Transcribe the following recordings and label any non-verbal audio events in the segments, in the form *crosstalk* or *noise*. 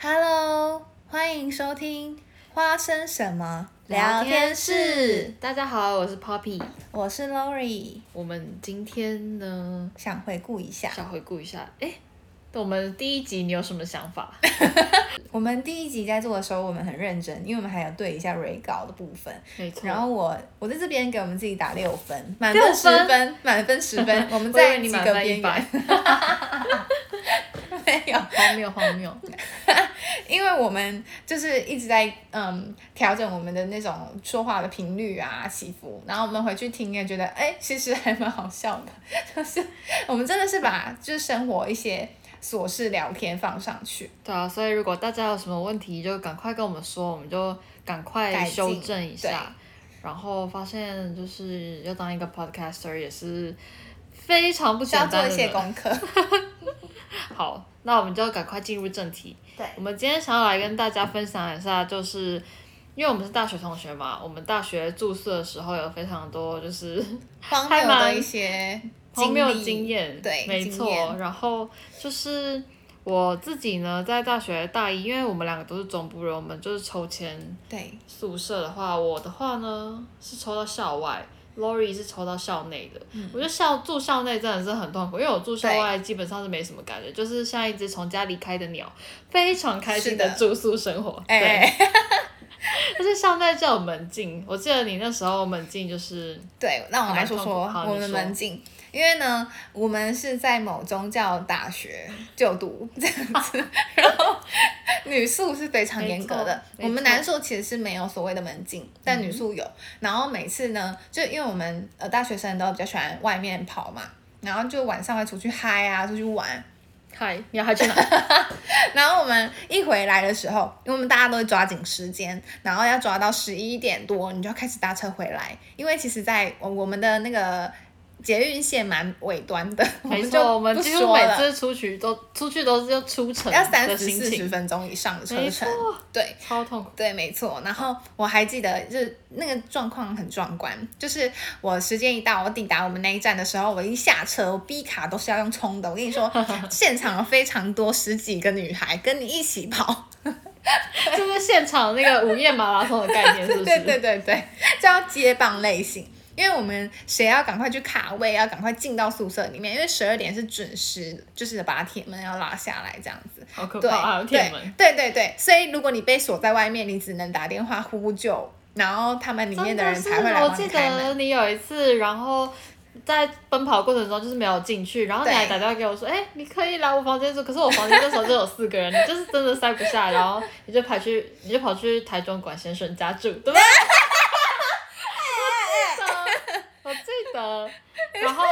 Hello，欢迎收听花生什么聊天室。大家好，我是 Poppy，我是 Lori。我们今天呢，想回顾一下，想回顾一下，哎。我们第一集你有什么想法？*laughs* 我们第一集在做的时候，我们很认真，因为我们还要对一下 re 稿的部分。没错。然后我我在这边给我们自己打六分，满分十分，满分十分。*laughs* 我们在几个边缘？*laughs* 没有，荒谬荒谬。因为我们就是一直在嗯调整我们的那种说话的频率啊起伏，然后我们回去听也觉得哎，其实还蛮好笑的，就是我们真的是把就是生活一些。琐事聊天放上去，对啊，所以如果大家有什么问题，就赶快跟我们说，我们就赶快修正一下。然后发现就是要当一个 podcaster 也是非常不简单的，要做一些功课。*laughs* 好，那我们就赶快进入正题。对，我们今天想要来跟大家分享一下，就是因为我们是大学同学嘛，我们大学住宿的时候有非常多就是荒谬的一些。经没有经验，对，没错。然后就是我自己呢，在大学大一，因为我们两个都是中部人，我们就是抽签。对。宿舍的话，我的话呢是抽到校外，Lori 是抽到校内的。嗯。我觉得校住校内真的是很痛苦，因为我住校外基本上是没什么感觉，就是像一只从家离开的鸟，非常开心的住宿生活。对。欸、*laughs* 但是校内就有门禁，我记得你那时候门禁就是。对，那我来说说我们门禁。因为呢，我们是在某宗教大学就读这样子，*laughs* 然后女宿是非常严格的。我们男宿其实是没有所谓的门禁，但女宿有。然后每次呢，就因为我们呃大学生都比较喜欢外面跑嘛，然后就晚上会出去嗨啊，出去玩。嗨，你要嗨去哪？*laughs* 然后我们一回来的时候，因为我们大家都会抓紧时间，然后要抓到十一点多，你就要开始搭车回来，因为其实在我我们的那个。捷运线蛮尾端的，*laughs* 没错，我们几乎每次出去都出去都是要出城，要三十四十分钟以上的车程，对，超痛苦，对，没错。然后我还记得，就是那个状况很壮观，就是我时间一到，我抵达我们那一站的时候，我一下车，我 B 卡都是要用冲的。我跟你说，*laughs* 现场有非常多十几个女孩跟你一起跑，*laughs* 就是现场那个午夜马拉松的概念，是不是？对对对对，叫接棒类型。因为我们谁要赶快去卡位，要赶快进到宿舍里面，因为十二点是准时，就是把铁门要拉下来这样子。好可怕啊！铁门。对对对，所以如果你被锁在外面，你只能打电话呼救，然后他们里面的人才会来。我记得你有一次，然后在奔跑过程中就是没有进去，然后你还打电话给我说：“哎，你可以来我房间住。”可是我房间那时候就有四个人，你就是真的塞不下，然后你就跑去，你就跑去台中管先生家住，对吧？的，然后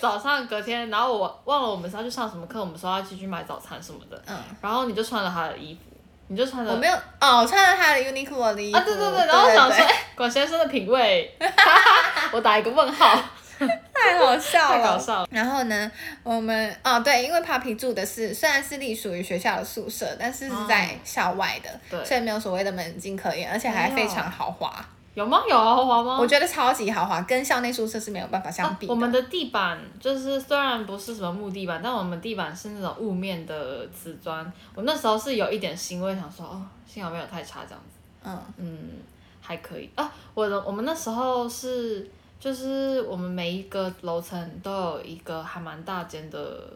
早上隔天，然后我忘了我们是要去上什么课，我们说要继续买早餐什么的，嗯，然后你就穿了他的衣服，你就穿了，我没有，哦，我穿了他的 Uniqlo 的衣服，啊，对对对，然后我想说，哎，管先生的品味，*laughs* 我打一个问号，太好笑了，太搞笑了。然后呢，我们，哦，对，因为 Poppy 住的是虽然是隶属于学校的宿舍，但是是在校外的，对，所以没有所谓的门禁可言，而且还非常豪华。有吗？有豪华吗？我觉得超级豪华，跟校内宿舍是没有办法相比我们的地板就是虽然不是什么木地板，但我们地板是那种雾面的瓷砖。我那时候是有一点欣慰，想说哦，幸好没有太差这样子。嗯嗯，还可以啊。我的我们那时候是就是我们每一个楼层都有一个还蛮大间的，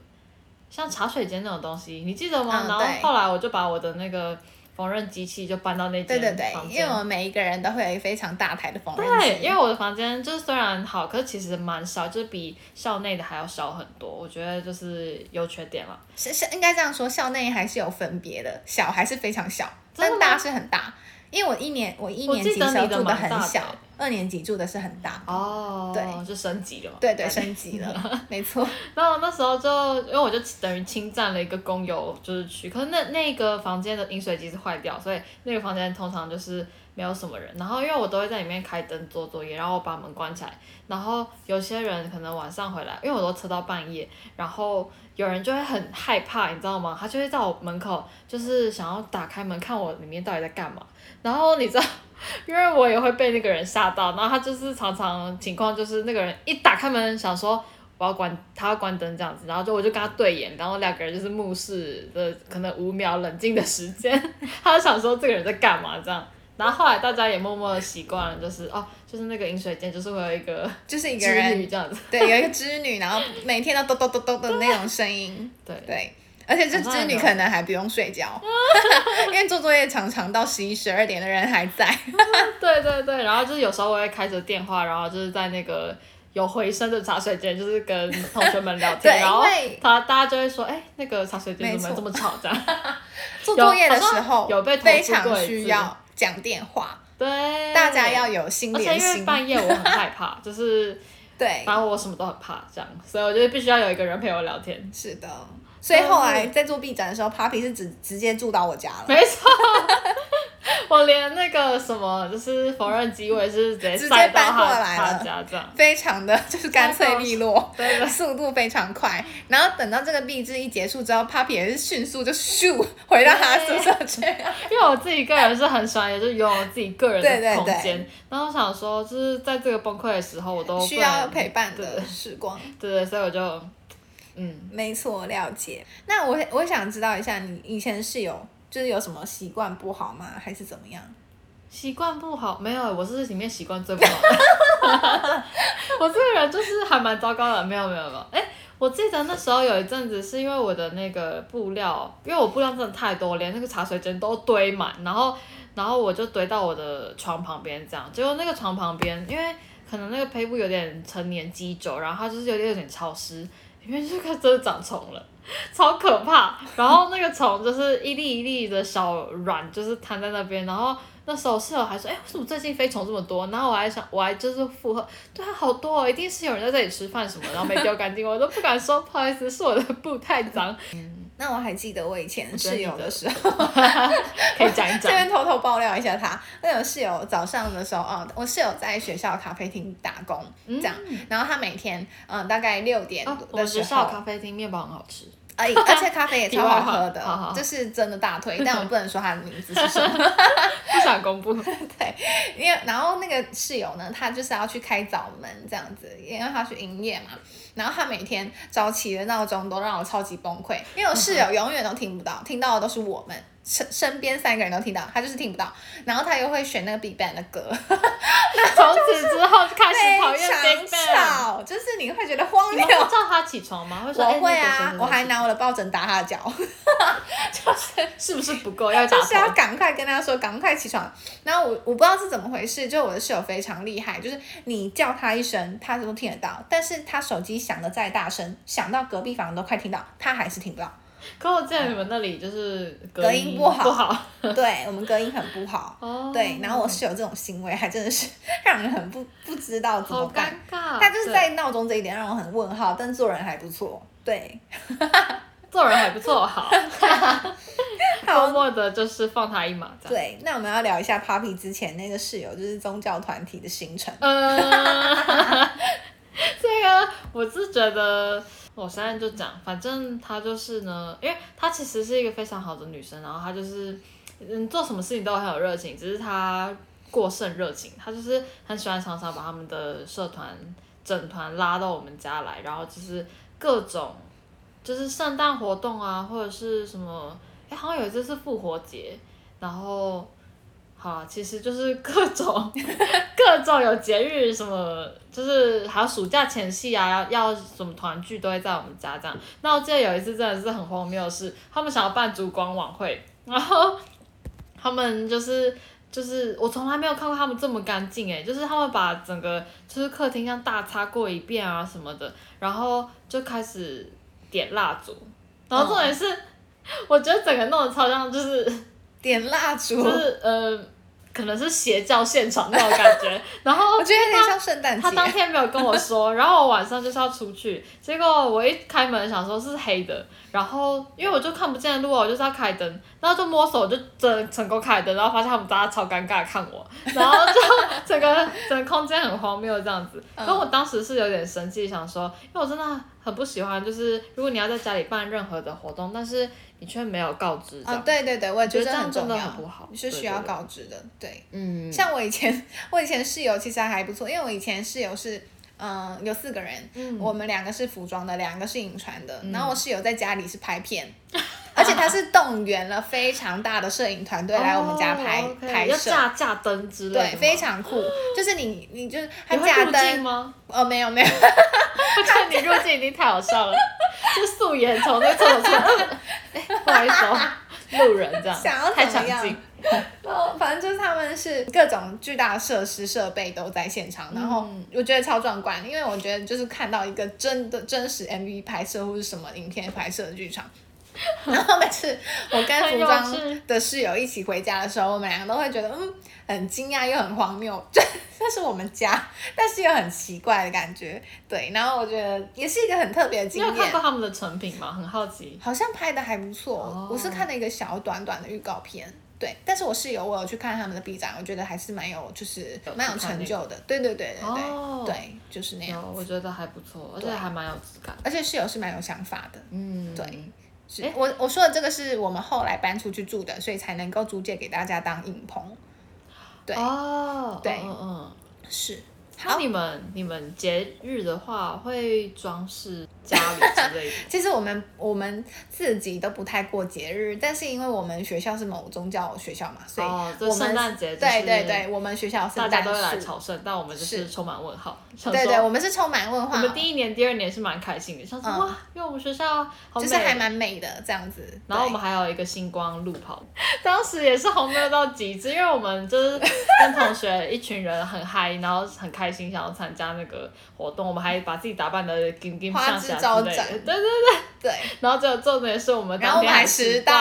像茶水间那种东西，你记得吗？嗯，然后后来我就把我的那个。缝纫机器就搬到那间房间。对对对，因为我们每一个人都会有一个非常大台的缝纫机。对，因为我的房间就是虽然好，可是其实蛮少，就是比校内的还要少很多。我觉得就是优缺点了。是是，应该这样说，校内还是有分别的，小还是非常小，但大是很大。因为我一年我一年级的时候住的很小。二年级住的是很大哦，对，就升级了嘛。对对，升级了，*laughs* 没错。然后那时候就，因为我就等于侵占了一个公有就是区，可是那那个房间的饮水机是坏掉，所以那个房间通常就是没有什么人。然后因为我都会在里面开灯做作业，然后我把门关起来。然后有些人可能晚上回来，因为我都吃到半夜，然后有人就会很害怕，你知道吗？他就会在我门口，就是想要打开门看我里面到底在干嘛。然后你知道。因为我也会被那个人吓到，然后他就是常常情况就是那个人一打开门想说我要关，他要关灯这样子，然后就我就跟他对眼，然后两个人就是目视的可能五秒冷静的时间，他就想说这个人在干嘛这样。然后后来大家也默默的习惯了，就是哦，就是那个饮水间就是会有一个 *laughs* 就是一个人这样子，对，有一个织女，然后每天都咚咚咚咚的那种声音，*laughs* 对对，而且这织女可能还不用睡觉，*laughs* 因为做作业常常到十一十二点的人还在，对对对，然后就是有时候我会开着电话，然后就是在那个有回声的茶水间，就是跟同学们聊天，然后他大家就会说，哎，那个茶水间怎么这么吵这样？做作业的时候有被非常需要。讲电话，对，大家要有心连心。而且因为半夜我很害怕，*laughs* 就是对，反正我什么都很怕，这样，所以我觉得必须要有一个人陪我聊天。是的，所以后来在做 B 展的时候，Papi 是直直接住到我家了。没错。*laughs* 我连那个什么，就是缝纫机，我也是直接直接搬过来了，这样非常的就是干脆利落，*laughs* 对，速度非常快。然后等到这个毕制一结束之后，Papi 也是迅速就咻回到他宿舍去。*laughs* 因为我自己个人是很喜欢，也就是拥有自己个人的空间。然后我想说，就是在这个崩溃的时候，我都需要陪伴的时光。对对，所以我就嗯，没错，了解。那我我想知道一下，你以前室友。就是有什么习惯不好吗？还是怎么样？习惯不好没有，我是里面习惯最不好的。*laughs* 我这个人就是还蛮糟糕的，没有没有没有。哎、我记得那时候有一阵子是因为我的那个布料，因为我布料真的太多，连那个茶水间都堆满，然后然后我就堆到我的床旁边这样。结果那个床旁边，因为可能那个胚布有点陈年积久，然后它就是有点有点潮湿，里面就开始真的长虫了。*laughs* 超可怕，然后那个虫就是一粒一粒的小卵，就是摊在那边。然后那时候室友还说：“哎，为什么最近飞虫这么多？”然后我还想，我还就是附和：“对啊，好多哦，一定是有人在这里吃饭什么，然后没丢干净。”我都不敢说，不好意思，是我的布太脏。嗯，那我还记得我以前室友的时候，*laughs* 可以讲一讲。这边偷偷爆料一下他，那有室友早上的时候啊，我室友在学校咖啡厅打工，这样，然后他每天嗯大概六点的时候，我学校咖啡厅面包很好吃。而而且咖啡也 *laughs* 超好喝的，好好这是真的大推，但我 *laughs* 不能说他的名字是什么，*laughs* 不想公布。对，因为然后那个室友呢，他就是要去开早门这样子，因为他去营业嘛。然后他每天早起的闹钟都让我超级崩溃，因为我室友永远都听不到，听到的都是我们。身身边三个人都听到，他就是听不到，然后他又会选那个 Big Bang 的歌，*laughs* 那从此之后就开始讨厌 Big Bang，就是你会觉得荒谬。叫他起床吗？会说我会啊，我还拿我的抱枕打他的脚，*laughs* 就是 *laughs* 是不是不够要就是要赶快跟他说赶快起床。然后我我不知道是怎么回事，就我的室友非常厉害，就是你叫他一声，他都听得到，但是他手机响的再大声，响到隔壁房都快听到，他还是听不到。可我记得你们那里就是隔音不好，不好，*laughs* 对我们隔音很不好。哦。对，然后我室友这种行为还真的是让人很不不知道怎么办。好尴尬。他就是在闹钟这一点让我很问号，但做人还不错。对。*laughs* 做人还不错，好。*laughs* 默默的就是放他一马。对，那我们要聊一下 Papi 之前那个室友，就是宗教团体的行程。嗯。这个我是觉得。我现在就讲，反正她就是呢，因为她其实是一个非常好的女生，然后她就是，嗯，做什么事情都很有热情，只是她过剩热情，她就是很喜欢常常把他们的社团整团拉到我们家来，然后就是各种，就是圣诞活动啊，或者是什么，哎，好像有一次是复活节，然后。啊，其实就是各种各种有节日什么，就是还有暑假前夕啊，要要什么团聚都会在我们家这样。那我记得有一次真的是很荒谬的是，他们想要办烛光晚会，然后他们就是就是我从来没有看过他们这么干净诶，就是他们把整个就是客厅像大擦过一遍啊什么的，然后就开始点蜡烛，然后重点是，我觉得整个弄得超像就是点蜡烛，就是呃。可能是邪教现场那种感觉，*laughs* 然后我觉得有点像圣诞节。他当天没有跟我说，*laughs* 然后我晚上就是要出去，结果我一开门想说是黑的，然后因为我就看不见路，我就是要开灯，然后就摸手就真成功开灯，然后发现他们大家超尴尬看我，*laughs* 然后就整个整个空间很荒谬这样子。然后我当时是有点生气，想说，因为我真的很不喜欢，就是如果你要在家里办任何的活动，但是。你却没有告知啊、哦！对对对，我也觉得这很重要，很不好，你是需要告知的。对，对，对，嗯，像我以前，我以前室友其实还不错，因为我以前室友是嗯，有四个人，嗯、我们两个是服装的，两个是影传的，嗯、然后我室友在家里是拍片，嗯、而且他是动员了非常大的摄影团队来我们家拍、拍摄，要架架灯之类的，对，非常酷，就是你你就是他架灯吗？哦，没有没有，*laughs* 我看你入镜已经太好笑了，就素颜从那厕所出来，哎，不好意思哦，路人这样，*laughs* 想要怎么样？然后 *laughs* 反正就是他们是各种巨大的设施设备都在现场，然后我觉得超壮观，因为我觉得就是看到一个真的真实 MV 拍摄或是什么影片拍摄的剧场。*laughs* 然后每次我跟服装的室友一起回家的时候，我们两个都会觉得嗯很惊讶又很荒谬，这 *laughs* 这是我们家，但是又很奇怪的感觉。对，然后我觉得也是一个很特别的经验。你有看过他们的成品吗？很好奇。好像拍的还不错，哦、我是看了一个小短短的预告片。对，但是我室友我有去看他们的 B 站，我觉得还是蛮有，就是蛮有成就的。对对对对对，哦、对，就是那样。我觉得还不错，而且还蛮有质感。而且室友是蛮有想法的。嗯，对。是诶我我说的这个是我们后来搬出去住的，所以才能够租借给大家当影棚。对哦，对，嗯嗯，是。那你们你们节日的话会装饰家里之类的？*laughs* 其实我们我们自己都不太过节日，但是因为我们学校是某宗教学校嘛，所以我们圣诞节对对对，我们学校大家都会来朝圣，但我们就是充满问号。对对，我们是充满问号。我们第一年、第二年是蛮开心的，想说哇，因为我们学校就是还蛮美的这样子。然后我们还有一个星光路跑，当时也是荒谬到极致，因为我们就是跟同学一群人很嗨，然后很开心，想要参加那个活动，我们还把自己打扮的金金上下之类的。对对对对。*laughs* 然后最后重点是我们当天还迟到，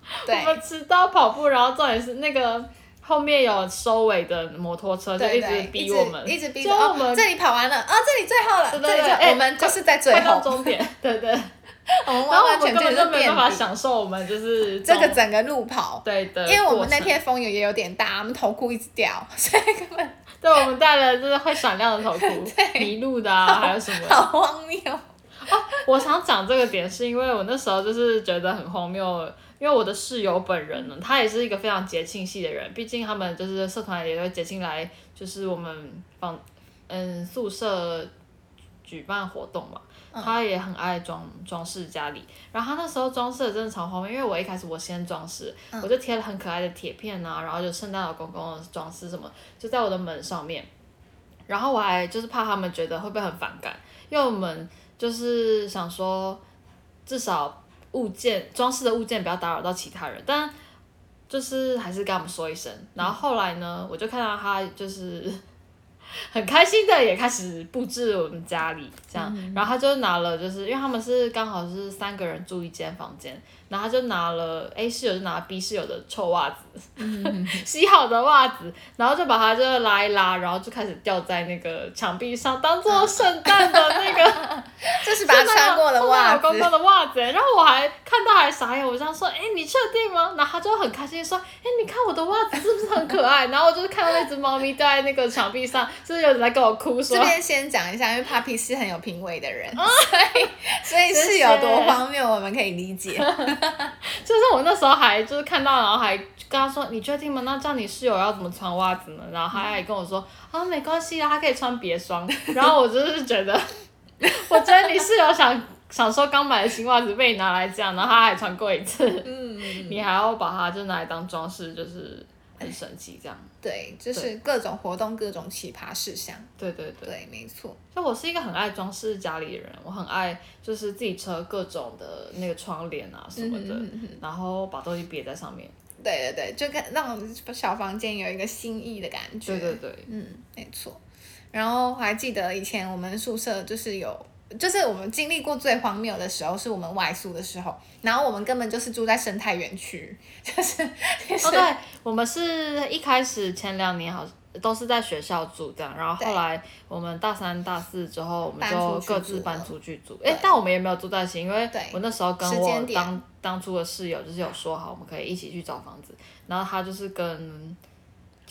*laughs* 我们迟到跑步，然后重点是那个。后面有收尾的摩托车，就一直逼我们，一直逼我们。这里跑完了，啊，这里最后了，对对对，我们就是在最后终点，*laughs* 对对。*laughs* 然后我们根本就没办法享受我们就是 *laughs* 这个整个路跑，对的。因为我们那天风也有点大，我们头箍一直掉，所以根本。对，我们戴了就是会闪亮的头箍，*laughs* 迷路的啊，还有什么？好荒谬。哦，我想讲这个点是因为我那时候就是觉得很荒谬。因为我的室友本人呢，他也是一个非常节庆系的人，毕竟他们就是社团也会节庆来，就是我们房嗯宿舍举办活动嘛，嗯、他也很爱装装饰家里。然后他那时候装饰的真的超方便，因为我一开始我先装饰，嗯、我就贴了很可爱的铁片啊，然后就圣诞老公公的装饰什么，就在我的门上面。然后我还就是怕他们觉得会不会很反感，因为我们就是想说至少。物件装饰的物件不要打扰到其他人，但就是还是跟他们说一声。然后后来呢，我就看到他就是 *laughs* 很开心的也开始布置我们家里这样，嗯、然后他就拿了，就是因为他们是刚好是三个人住一间房间。然后他就拿了 A 室友就拿 B 室友的臭袜子，嗯、*laughs* 洗好的袜子，然后就把它就拉一拉，然后就开始吊在那个墙壁上，当做圣诞的那个，*laughs* 就是把它穿过的袜子，公公的袜子。然后我还看到还傻眼，我这样说，哎，你确定吗？然后他就很开心说，哎，你看我的袜子是不是很可爱？*laughs* 然后我就是看到那只猫咪吊在那个墙壁上，就是有人在跟我哭说。这边先讲一下，因为 Papi 是很有品味的人，所以所以是有多荒谬，我们可以理解。*laughs* 就是我那时候还就是看到，然后还跟他说：“你确定吗？那这样你室友要怎么穿袜子呢？”然后他还跟我说：“啊，没关系啊，他可以穿别双。*laughs* ”然后我就是觉得，我觉得你室友想想说刚买的新袜子被你拿来这样，然后他还穿过一次，嗯，你还要把它就拿来当装饰，就是。很神奇，这样对，就是各种活动，各种奇葩事项。对对对，对，没错。就我是一个很爱装饰家里的人，我很爱就是自己车各种的那个窗帘啊什么的，嗯、哼哼然后把东西别在上面。对对对，就跟让小房间有一个新意的感觉。对对对，嗯，没错。然后我还记得以前我们宿舍就是有。就是我们经历过最荒谬的时候，是我们外宿的时候，然后我们根本就是住在生态园区，*laughs* 就是，哦，对，我们是一开始前两年好都是在学校住这样，然后后来我们大三大四之后，我们就各自搬出去住，哎，但我们也没有住在一起，因为我那时候跟我当当初的室友就是有说好，我们可以一起去找房子，然后他就是跟。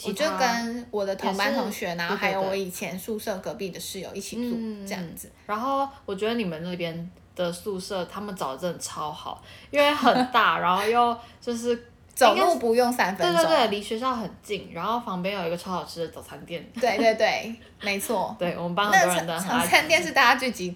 我就跟我的同班同学，然后还有我以前宿舍隔壁的室友一起住这样子。然后我觉得你们那边的宿舍，他们找的真的超好，因为很大，然后又就是 *laughs* 走路不用三分钟。对对对，离学校很近，然后旁边有一个超好吃的早餐店。*laughs* 对对对，没错。对我们班很多人的早餐店是大家聚集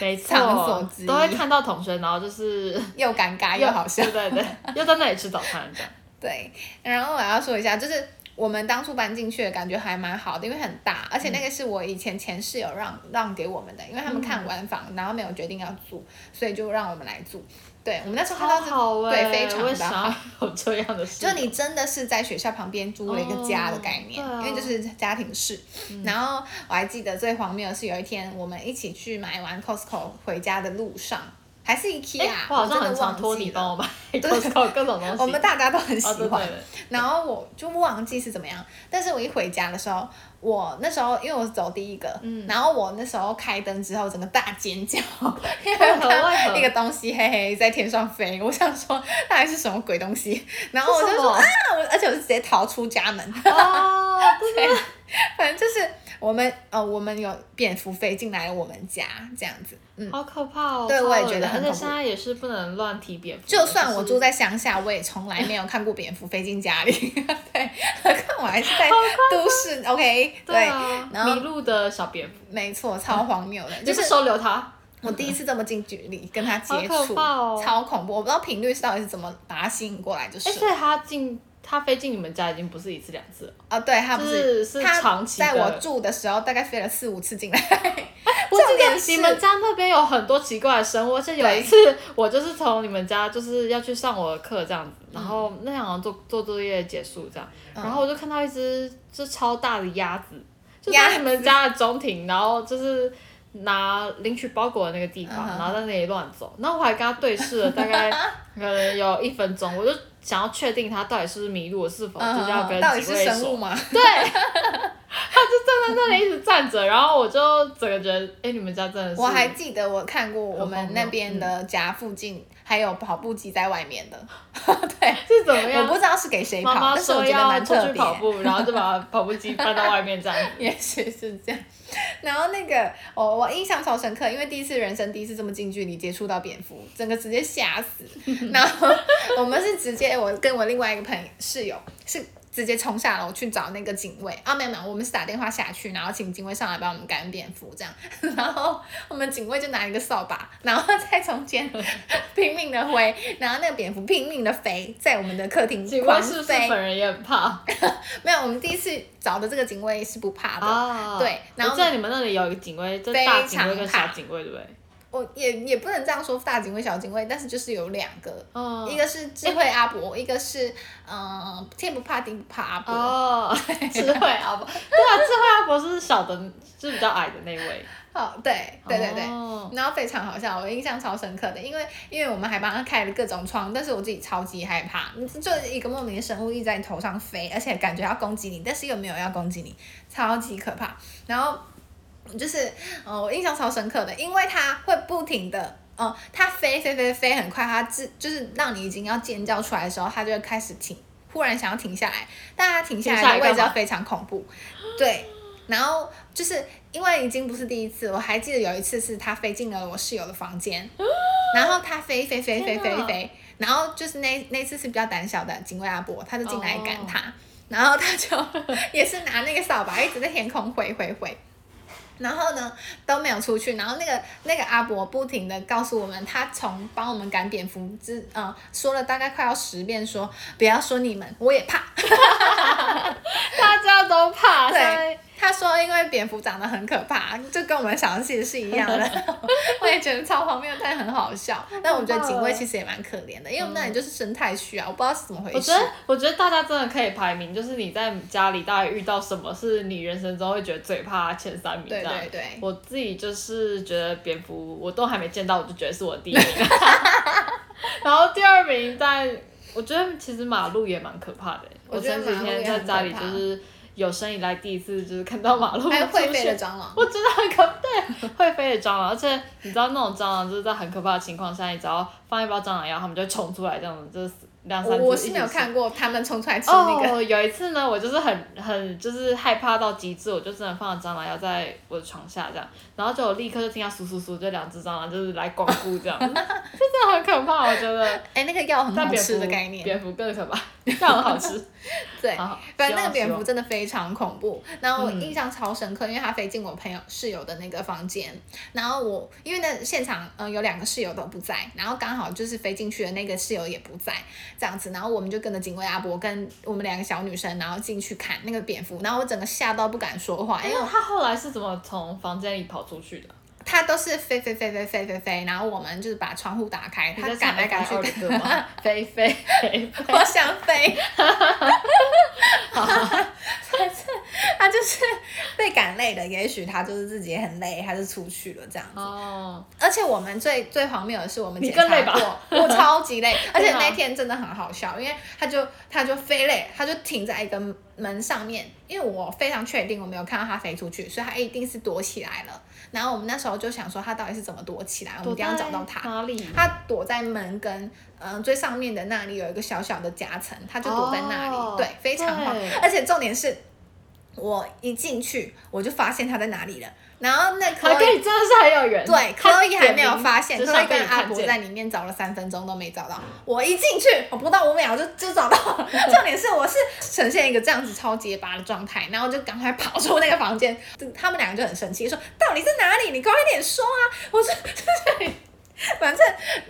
没错场所之一，都会看到同学，然后就是 *laughs* 又尴尬又好笑。对对对，又在那里吃早餐这样。对，然后我要说一下，就是。我们当初搬进去的感觉还蛮好的，因为很大，而且那个是我以前前室友让让给我们的，因为他们看完房，然后没有决定要住，所以就让我们来住。对，我们那时候看到是，对，非常的好。*laughs* 有这样的事，就你真的是在学校旁边租了一个家的概念，哦啊、因为就是家庭式。嗯、然后我还记得最荒谬的是有一天我们一起去买完 Costco 回家的路上。还是 IKEA，我好像很常托你帮我买，*laughs* 各种东西。我们大家都很喜欢。然后我就忘记是怎么样，但是我一回家的时候，我那时候因为我是走第一个，然后我那时候开灯之后，整个大尖叫，*laughs* 因为我看到一个东西嘿嘿在天上飞，我想说那还是什么鬼东西，*laughs* 然后我就说啊，我而且我是直接逃出家门。哦，对，反正就是。我们呃，我们有蝙蝠飞进来我们家这样子，嗯，好可怕哦。对，我也觉得很恐怖。而且现在也是不能乱提蝙蝠。就算我住在乡下，我也从来没有看过蝙蝠飞进家里。*laughs* 对，何况我还是在都市。OK，对。然后迷路的小蝙蝠。没错，超荒谬的，*laughs* 就是收留它。我第一次这么近距离跟它接触，超恐怖。我不知道频率是到底是怎么把它吸引过来，就是。所以它进。它飞进你们家已经不是一次两次了啊！对，它不是，是长期。在我住的时候，大概飞了四五次进来。我记得你们家那边有很多奇怪的生物，而且有一次 *laughs* 我就是从你们家就是要去上我的课这样子，然后那样做做作业结束这样，然后我就看到一只就超大的鸭子，就在你们家的中庭，然后就是拿领取包裹的那个地方，然后在那里乱走，然后我还跟他对视了大概 *laughs* 可能有一分钟，我就。想要确定他到底是不是迷路，是否就是要跟几位说？到？对，*laughs* 他就站在那里一直站着，然后我就整个觉得，哎、欸，你们家真的是。我还记得我看过我们那边的家附近还有跑步机在外面的，*laughs* 对，是怎么样？我不知道是给谁跑，妈妈说要出去跑步，然后就把跑步机搬到外面这样。*laughs* 也许是这样。然后那个，我我印象超深刻，因为第一次人生第一次这么近距离接触到蝙蝠，整个直接吓死。*laughs* 然后我们是直接，我跟我另外一个朋友室友是。直接冲下楼去找那个警卫啊！没有没有，我们是打电话下去，然后请警卫上来帮我们赶蝙蝠这样。*laughs* 然后我们警卫就拿一个扫把，然后在中间拼命的挥，然后那个蝙蝠拼命的飞在我们的客厅狂飞。是不是本人也很怕？*laughs* 没有，我们第一次找的这个警卫是不怕的。哦、对，然后在你们那里有一个警卫，就大警卫跟小警卫，对不对？我也也不能这样说，大警卫、小警卫，但是就是有两个，哦、一个是智慧阿伯，欸、一个是嗯、呃、天不怕地不怕阿伯。哦，智慧阿伯，*laughs* 对啊，智慧阿伯是小的，是比较矮的那位。哦，对对对对，哦、然后非常好笑，我印象超深刻的，因为因为我们还帮他开了各种窗，但是我自己超级害怕，就是一个莫名的生物一直在你头上飞，而且感觉要攻击你，但是又没有要攻击你，超级可怕，然后。就是，呃，我印象超深刻的，因为它会不停的，哦，它飞飞飞飞很快，它自就是让你已经要尖叫出来的时候，它就会开始停，忽然想要停下来，但它停下来的位置要非常恐怖，对，然后就是因为已经不是第一次，我还记得有一次是它飞进了我室友的房间，然后它飞飞飞飞飞飞，然后就是那那次是比较胆小的警卫阿伯，他就进来赶它，然后他就 *laughs* 也是拿那个扫把一直在天空挥挥挥。然后呢，都没有出去，然后那个那个阿伯不停的告诉我们，他从帮我们赶蝙蝠之，呃，说了大概快要十遍说，说不要说你们，我也怕，*laughs* 大家都怕，对。他说：“因为蝙蝠长得很可怕，就跟我们想的其实是一样的。*laughs* 我也觉得超荒谬，但很好笑。*laughs* 但我觉得警卫其实也蛮可怜的，因为我们那里就是生态区啊，我不知道是怎么回事。我觉得，我觉得大家真的可以排名，就是你在家里大概遇到什么是你人生中会觉得最怕前三名。对对对。我自己就是觉得蝙蝠，我都还没见到，我就觉得是我第一名。*laughs* 然后第二名在，我觉得其实马路也蛮可怕的。我前几天在家里就是。”有生以来第一次就是看到马路，还有会飞的蟑螂，我真的很可对，会飞的蟑螂，而且你知道那种蟑螂就是在很可怕的情况下，你只要放一包蟑螂药，它们就冲出来，这样子就是两三只。我是没有看过他们冲出来吃那个。哦，有一次呢，我就是很很就是害怕到极致，我就真的放了蟑螂药在我的床下这样，然后就我立刻就听到簌簌簌，就两只蟑螂就是来光顾这样，*laughs* 就真的很可怕，我觉得。*laughs* 哎、欸，那个药很好吃的概念。蝙蝠更可怕。这样很好吃。*laughs* 对，反正那个蝙蝠真的非常恐怖。然后我印象超深刻，因为它飞进我朋友室友的那个房间。然后我因为那现场呃有两个室友都不在，然后刚好就是飞进去的那个室友也不在，这样子。然后我们就跟着警卫阿伯跟我们两个小女生，然后进去看那个蝙蝠。然后我整个吓到不敢说话，因为他后来是怎么从房间里跑出去的？他都是飞飞飞飞飞飞飞，然后我们就是把窗户打开，他赶来赶去的嘛，*laughs* 飞飞飞，*laughs* 我想飞，反正它就是被赶累的，也许他就是自己也很累，他就出去了这样子。哦。而且我们最最荒谬的是，我们检查过，我超级累，*laughs* 而且那天真的很好笑，因为他就他就飞累，他就停在一个门上面，因为我非常确定我没有看到他飞出去，所以他一定是躲起来了。然后我们那时候就想说，他到底是怎么躲起来？我们一定要找到他。哪里？他躲在门跟嗯、呃、最上面的那里有一个小小的夹层，他就躲在那里。哦、对，非常好。而且重点是，我一进去我就发现他在哪里了。然后那可以真的是很有缘，对，可以还没有发现，可以跟阿伯在里面找了三分钟都没找到。我一进去，我不到五秒就就找到了。*laughs* 重点是我是呈现一个这样子超结巴的状态，然后就赶快跑出那个房间。他们两个就很生气，说到底在哪里？你快点说啊！我说在这里。*laughs* 反正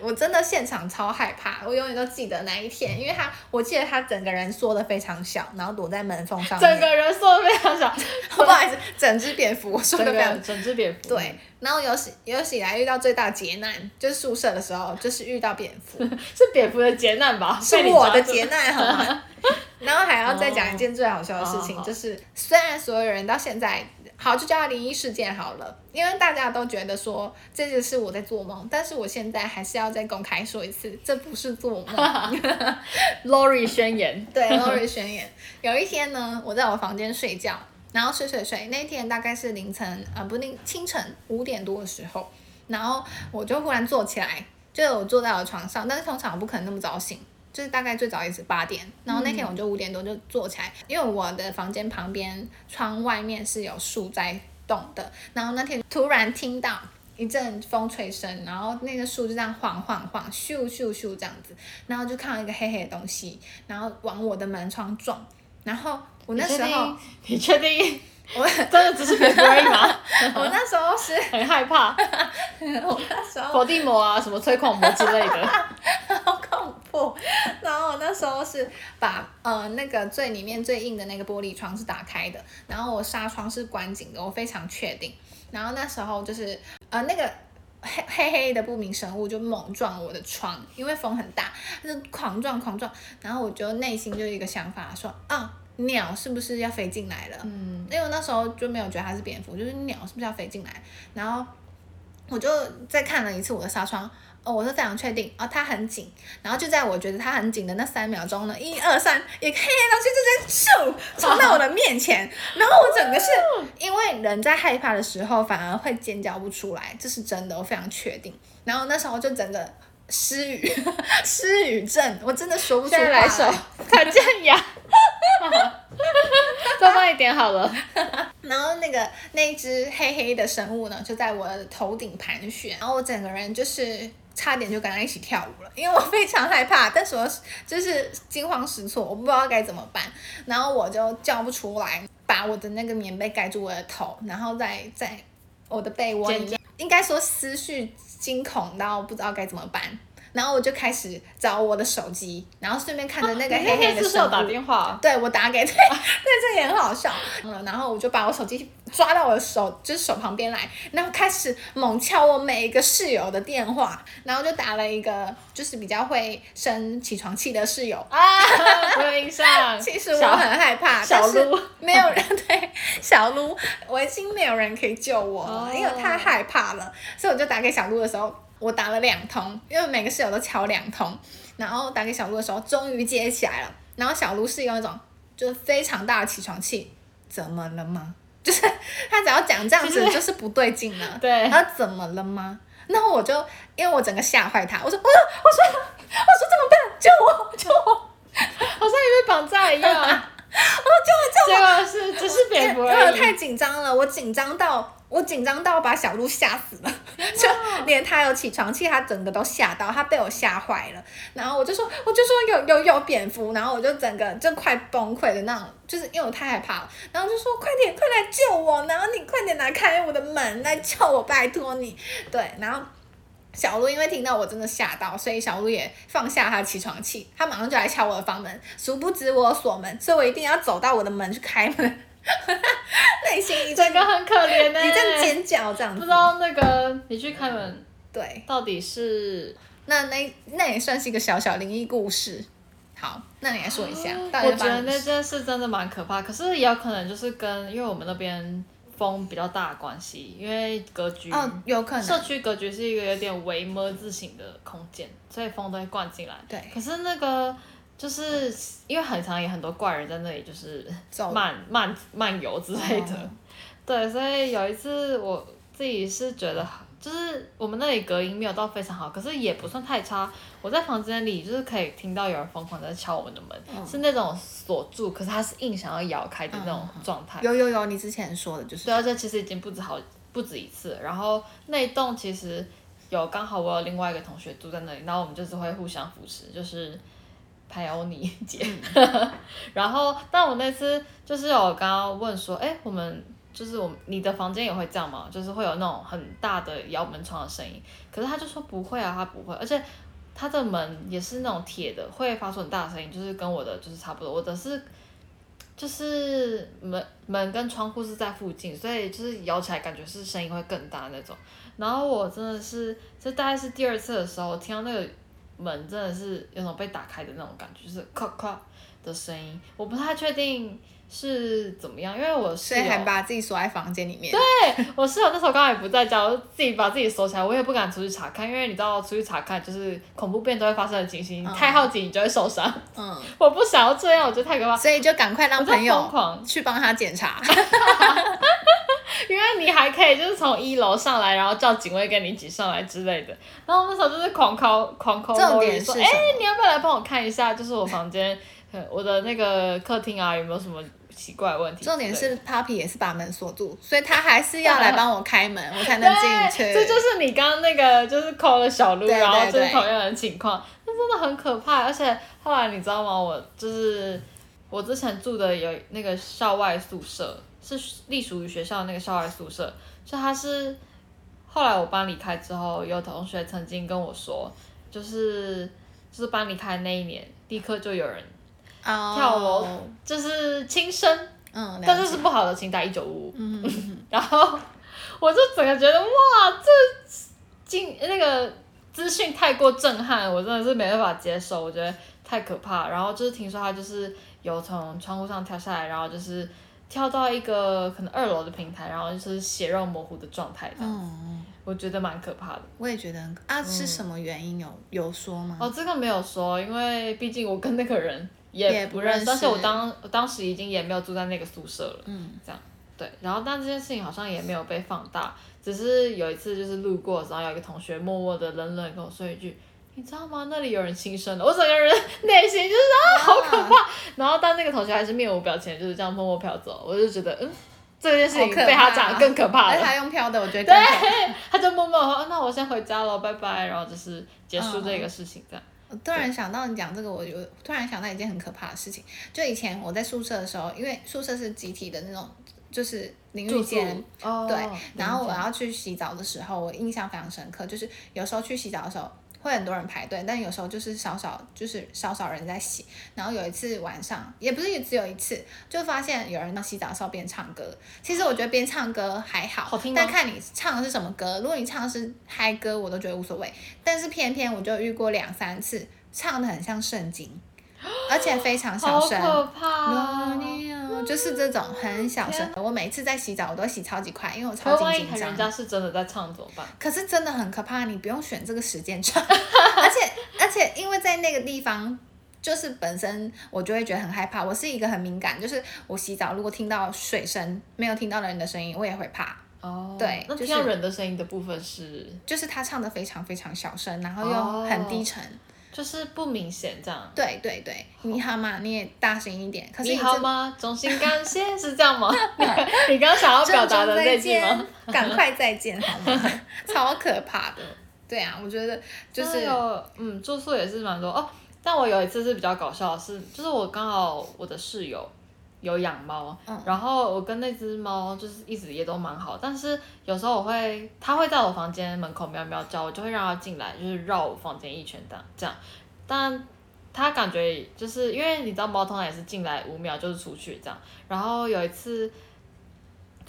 我真的现场超害怕，我永远都记得那一天，因为他，我记得他整个人缩的非常小，然后躲在门缝上面。整个人缩的非常小，*laughs* 不好意思，整只蝙蝠缩的非常，整只蝙蝠。对，然后有史有史以来遇到最大劫难，就是宿舍的时候，就是遇到蝙蝠，*laughs* 是蝙蝠的劫难吧？是我的劫难，好吗？然后还要再讲一件最好笑的事情，哦、就是虽然所有人到现在。好，就叫它灵异事件好了，因为大家都觉得说这就是我在做梦，但是我现在还是要再公开说一次，这不是做梦。*laughs* Lori 宣言，对，Lori 宣言。有一天呢，我在我房间睡觉，然后睡睡睡，那天大概是凌晨啊、呃，不，那清晨五点多的时候，然后我就忽然坐起来，就我坐在我床上，但是通常我不可能那么早醒。就是大概最早也是八点，然后那天我就五点多就坐起来，嗯、因为我的房间旁边窗外面是有树在动的，然后那天突然听到一阵风吹声，然后那个树就这样晃晃晃，咻咻咻这样子，然后就看到一个黑黑的东西，然后往我的门窗撞，然后我那时候你确定？*laughs* 我真的只是蝙蝠而已吗？*laughs* 我那时候是很害怕，*laughs* 我那时候伏地魔啊，什么催狂魔之类的。*laughs* 然后我那时候是把呃那个最里面最硬的那个玻璃窗是打开的，然后我纱窗是关紧的，我非常确定。然后那时候就是呃那个黑黑黑的不明生物就猛撞我的窗，因为风很大，就狂撞狂撞。然后我就内心就有一个想法说啊，鸟是不是要飞进来了？嗯，因为我那时候就没有觉得它是蝙蝠，就是鸟是不是要飞进来？然后我就再看了一次我的纱窗。哦，我是非常确定哦，它很紧，然后就在我觉得它很紧的那三秒钟呢，一二三，一个黑黑东西就直接咻冲到我的面前，然后我整个是因为人在害怕的时候反而会尖叫不出来，这是真的，我非常确定。然后那时候就整个失语，*laughs* 失语症，我真的说不出来。手，他这样呀，多放一点好了。*laughs* 然后那个那只黑黑的生物呢，就在我的头顶盘旋，然后我整个人就是。差点就跟他一起跳舞了，因为我非常害怕，但是我就是惊慌失措，我不知道该怎么办，然后我就叫不出来，把我的那个棉被盖住我的头，然后在在我的被窝里面，应该说思绪惊恐到不知道该怎么办。然后我就开始找我的手机，然后顺便看着那个黑黑的手。打电话。对，我打给对，对，这也很好笑。嗯，然后我就把我手机抓到我的手，就是手旁边来，然后开始猛敲我每一个室友的电话，然后就打了一个就是比较会生起床气的室友啊，我有印象。其实我很害怕，小鹿没有人 *laughs* 对小鹿，我已经没有人可以救我了，哦、因为我太害怕了，所以我就打给小鹿的时候。我打了两通，因为每个室友都敲两通，然后打给小卢的时候，终于接起来了。然后小卢是用一种就是非常大的起床气，怎么了吗？*laughs* 就是他只要讲这样子，就是不对劲了。*laughs* 对。他怎么了吗？然后我就因为我整个吓坏他，我说，我说，我说，我说怎么办？救我，救我！好像你被绑架一样。*laughs* 我说救我，救我！结果是只是蝙蝠而已。因为我太紧张了，我紧张到。我紧张到把小鹿吓死了，就连他有起床气，他整个都吓到，他被我吓坏了。然后我就说，我就说有有有蝙蝠，然后我就整个就快崩溃的那种，就是因为我太害怕了。然后就说快点，快来救我，然后你快点来开我的门来救我，拜托你。对，然后小鹿因为听到我真的吓到，所以小鹿也放下他的起床气，他马上就来敲我的房门。殊不知我锁门，所以我一定要走到我的门去开门。*laughs* 内心一整个很可怜呢，一阵尖叫这样子。不知道那个你去开门，对，到底是那那那也算是一个小小灵异故事。好，那你来说一下。我觉得那件事真的蛮可怕，可是也有可能就是跟因为我们那边风比较大的关系，因为格局哦，有可能社区格局是一个有点微么字形的空间，所以风都会灌进来。对，可是那个。就是因为很常也很多怪人在那里，就是漫漫漫游之类的，哦、对，所以有一次我自己是觉得，就是我们那里隔音没有到非常好，可是也不算太差。我在房间里就是可以听到有人疯狂在敲我们的门，嗯、是那种锁住，可是他是硬想要摇开的那种状态。有有有，你之前说的就是。对，而且其实已经不止好不止一次。然后那一栋其实有刚好我有另外一个同学住在那里，然后我们就是会互相扶持，就是。排欧尼姐，*laughs* 然后，但我那次就是我刚刚问说，哎，我们就是我你的房间也会这样吗？就是会有那种很大的摇门窗的声音，可是他就说不会啊，他不会，而且他的门也是那种铁的，会发出很大的声音，就是跟我的就是差不多，我的是就是门门跟窗户是在附近，所以就是摇起来感觉是声音会更大那种。然后我真的是，这大概是第二次的时候，我听到那个。门真的是有种被打开的那种感觉，就是咔咔的声音，我不太确定是怎么样，因为我室友还把自己锁在房间里面。对，我室友那时候刚好也不在家，我就自己把自己锁起来，我也不敢出去查看，因为你知道出去查看就是恐怖片都会发生的情形，嗯、太好奇你就会受伤。嗯，*laughs* 我不想要这样，我觉得太可怕，所以就赶快让朋友去帮他检查。*laughs* 因为你还可以就是从一楼上来，然后叫警卫跟你一起上来之类的。然后那时候就是狂 call 狂 call，重点说，哎、欸，你要不要来帮我看一下，就是我房间，我的那个客厅啊，有没有什么奇怪问题？重点是 Papi 也是把门锁住，所以他还是要来帮我开门，我才能进去。这就是你刚刚那个就是 call 了小鹿，对对对，然后就是同样的情况，那真的很可怕。而且后来你知道吗？我就是我之前住的有那个校外宿舍。是隶属于学校的那个校外宿舍，就他是后来我搬离开之后，有同学曾经跟我说，就是就是搬离开那一年，立刻就有人跳楼，oh. 就是轻生，嗯，但是是不好的，请打一九五五。*laughs* 然后我就整个觉得哇，这经那个资讯太过震撼，我真的是没办法接受，我觉得太可怕。然后就是听说他就是有从窗户上跳下来，然后就是。跳到一个可能二楼的平台，然后就是血肉模糊的状态，嗯，我觉得蛮可怕的。我也觉得很啊，是什么原因有有说吗？哦，这个没有说，因为毕竟我跟那个人也不认识，而且我当当时已经也没有住在那个宿舍了，嗯，这样对。然后但这件事情好像也没有被放大，只是有一次就是路过然后，有一个同学默默的冷冷跟我说一句。你知道吗？那里有人轻生了，我整个人内心就是啊，好可怕。然后，但那个同学还是面无表情，就是这样默默飘走。我就觉得，嗯，这件事情被他讲更可怕了。他用飘的，我觉得。对，他就默默说：“那我先回家了，拜拜。”然后就是结束这个事情这样。我突然想到你讲这个，我就突然想到一件很可怕的事情。就以前我在宿舍的时候，因为宿舍是集体的那种，就是淋浴间，对。然后我要去洗澡的时候，我印象非常深刻，就是有时候去洗澡的时候。会很多人排队，但有时候就是少少，就是少少人在洗。然后有一次晚上，也不是只有一次，就发现有人到洗澡的时候边唱歌。其实我觉得边唱歌还好，但看你唱的是什么歌。如果你唱的是嗨歌，我都觉得无所谓。但是偏偏我就遇过两三次，唱的很像圣经。而且非常小声，好可怕哦，就是这种很小声。我每次在洗澡，我都洗超级快，因为我超级紧张。人家是真的在唱怎么办？可是真的很可怕，你不用选这个时间唱。*laughs* 而且而且，因为在那个地方，就是本身我就会觉得很害怕。我是一个很敏感，就是我洗澡如果听到水声，没有听到人的声音，我也会怕。哦，对，那听到人的声音的部分是，就是他唱的非常非常小声，然后又很低沉。就是不明显这样。对对对，你好吗？你也大声一点。可是你好吗？衷心感谢是这样吗？*laughs* 你刚刚想要表达的那句吗？*laughs* 赶快再见好吗？超可怕的。对啊，我觉得就是有嗯，住宿也是蛮多哦。但我有一次是比较搞笑的是，就是我刚好我的室友有养猫，嗯、然后我跟那只猫就是一直也都蛮好，但是有时候我会，它会在我房间门口喵喵叫，我就会让它进来，就是绕我房间一圈这样这样。但它感觉就是因为你知道猫通常也是进来五秒就是出去这样，然后有一次。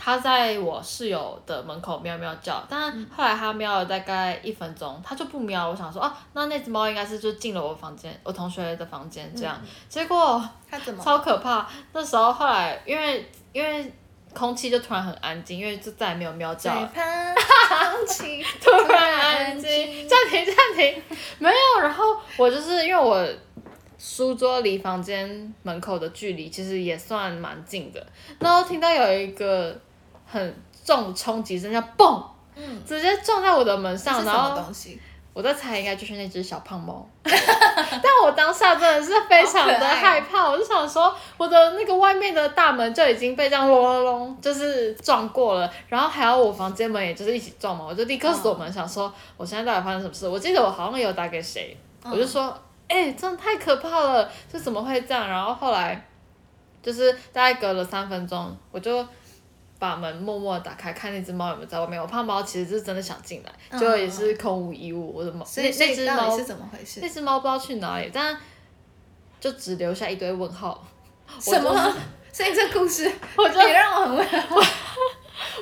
它在我室友的门口喵喵叫，但后来它喵了大概一分钟，它就不喵。我想说，哦，那那只猫应该是就进了我房间，我同学的房间这样。嗯、结果它怎么？超可怕！那时候后来因为因为空气就突然很安静，因为就再也没有喵叫了。空气 *laughs* 突然安静，暂停暂停，没有。然后我就是因为我。书桌离房间门口的距离其实也算蛮近的，然后听到有一个很重冲击声，叫嘣，嗯，直接撞在我的门上，然后我在猜应该就是那只小胖猫，*laughs* 但我当下真的是非常的害怕，我就想说我的那个外面的大门就已经被这样隆隆隆就是撞过了，然后还有我房间门也就是一起撞嘛，我就立刻锁门，想说我现在到底发生什么事？我记得我好像有打给谁，我就说。哎、欸，真的太可怕了！这怎么会这样？然后后来，就是大概隔了三分钟，我就把门默默打开，看那只猫有没有在外面。我怕猫其实是真的想进来，结果也是空无一物。我的猫，那那只猫是怎么回事？那只猫不知道去哪里，但就只留下一堆问号。*laughs* 什么？*laughs* 所以这故事，*laughs* 我觉得也让我很问号。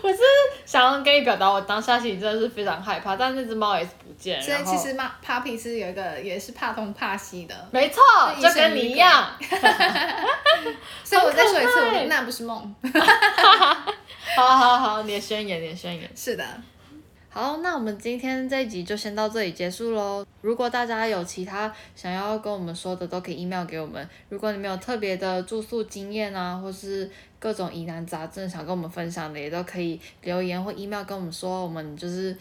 我是想要跟你表达，我当下心里真的是非常害怕，但那只猫也是不见。所以其实猫 Puppy 是有一个也是怕东怕西的。没错，就跟你一样。所以我再说一次，我那不是梦。好好好，你的宣言，你的宣言。是的。好，那我们今天这一集就先到这里结束喽。如果大家有其他想要跟我们说的，都可以 email 给我们。如果你们有特别的住宿经验啊，或是各种疑难杂症想跟我们分享的，也都可以留言或 email 跟我们说，我们就是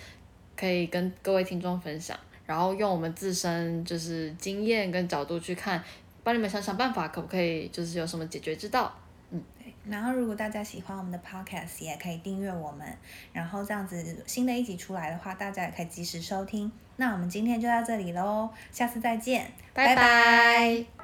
可以跟各位听众分享，然后用我们自身就是经验跟角度去看，帮你们想想办法，可不可以就是有什么解决之道。然后，如果大家喜欢我们的 podcast，也可以订阅我们。然后这样子，新的一集出来的话，大家也可以及时收听。那我们今天就到这里喽，下次再见，拜拜。